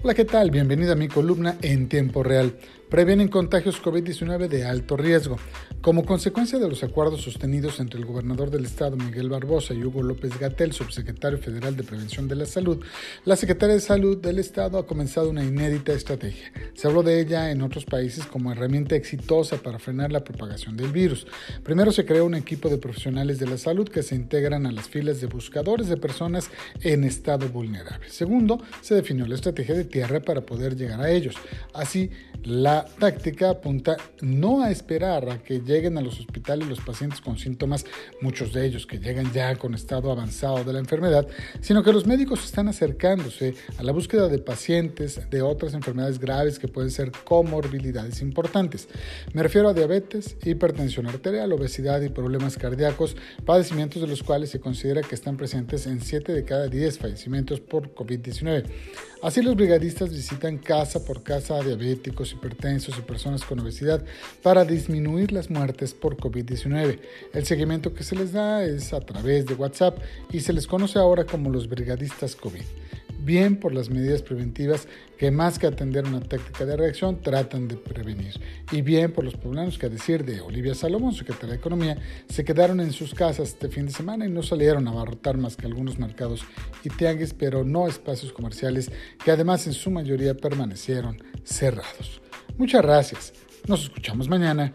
Hola, ¿qué tal? Bienvenido a mi columna en tiempo real previenen contagios COVID-19 de alto riesgo. Como consecuencia de los acuerdos sostenidos entre el gobernador del estado Miguel Barbosa y Hugo López Gatel, subsecretario federal de Prevención de la Salud, la Secretaría de Salud del estado ha comenzado una inédita estrategia. Se habló de ella en otros países como herramienta exitosa para frenar la propagación del virus. Primero se creó un equipo de profesionales de la salud que se integran a las filas de buscadores de personas en estado vulnerable. Segundo, se definió la estrategia de tierra para poder llegar a ellos. Así, la táctica apunta no a esperar a que lleguen a los hospitales los pacientes con síntomas, muchos de ellos que llegan ya con estado avanzado de la enfermedad, sino que los médicos están acercándose a la búsqueda de pacientes de otras enfermedades graves que pueden ser comorbilidades importantes. Me refiero a diabetes, hipertensión arterial, obesidad y problemas cardíacos, padecimientos de los cuales se considera que están presentes en 7 de cada 10 fallecimientos por COVID-19. Así los brigadistas visitan casa por casa a diabéticos, hipertensos y personas con obesidad para disminuir las muertes por COVID-19. El seguimiento que se les da es a través de WhatsApp y se les conoce ahora como los brigadistas COVID bien por las medidas preventivas que más que atender una táctica de reacción tratan de prevenir, y bien por los poblanos que a decir de Olivia Salomón, secretaria de Economía, se quedaron en sus casas este fin de semana y no salieron a abarrotar más que algunos mercados y tianguis, pero no espacios comerciales que además en su mayoría permanecieron cerrados. Muchas gracias. Nos escuchamos mañana.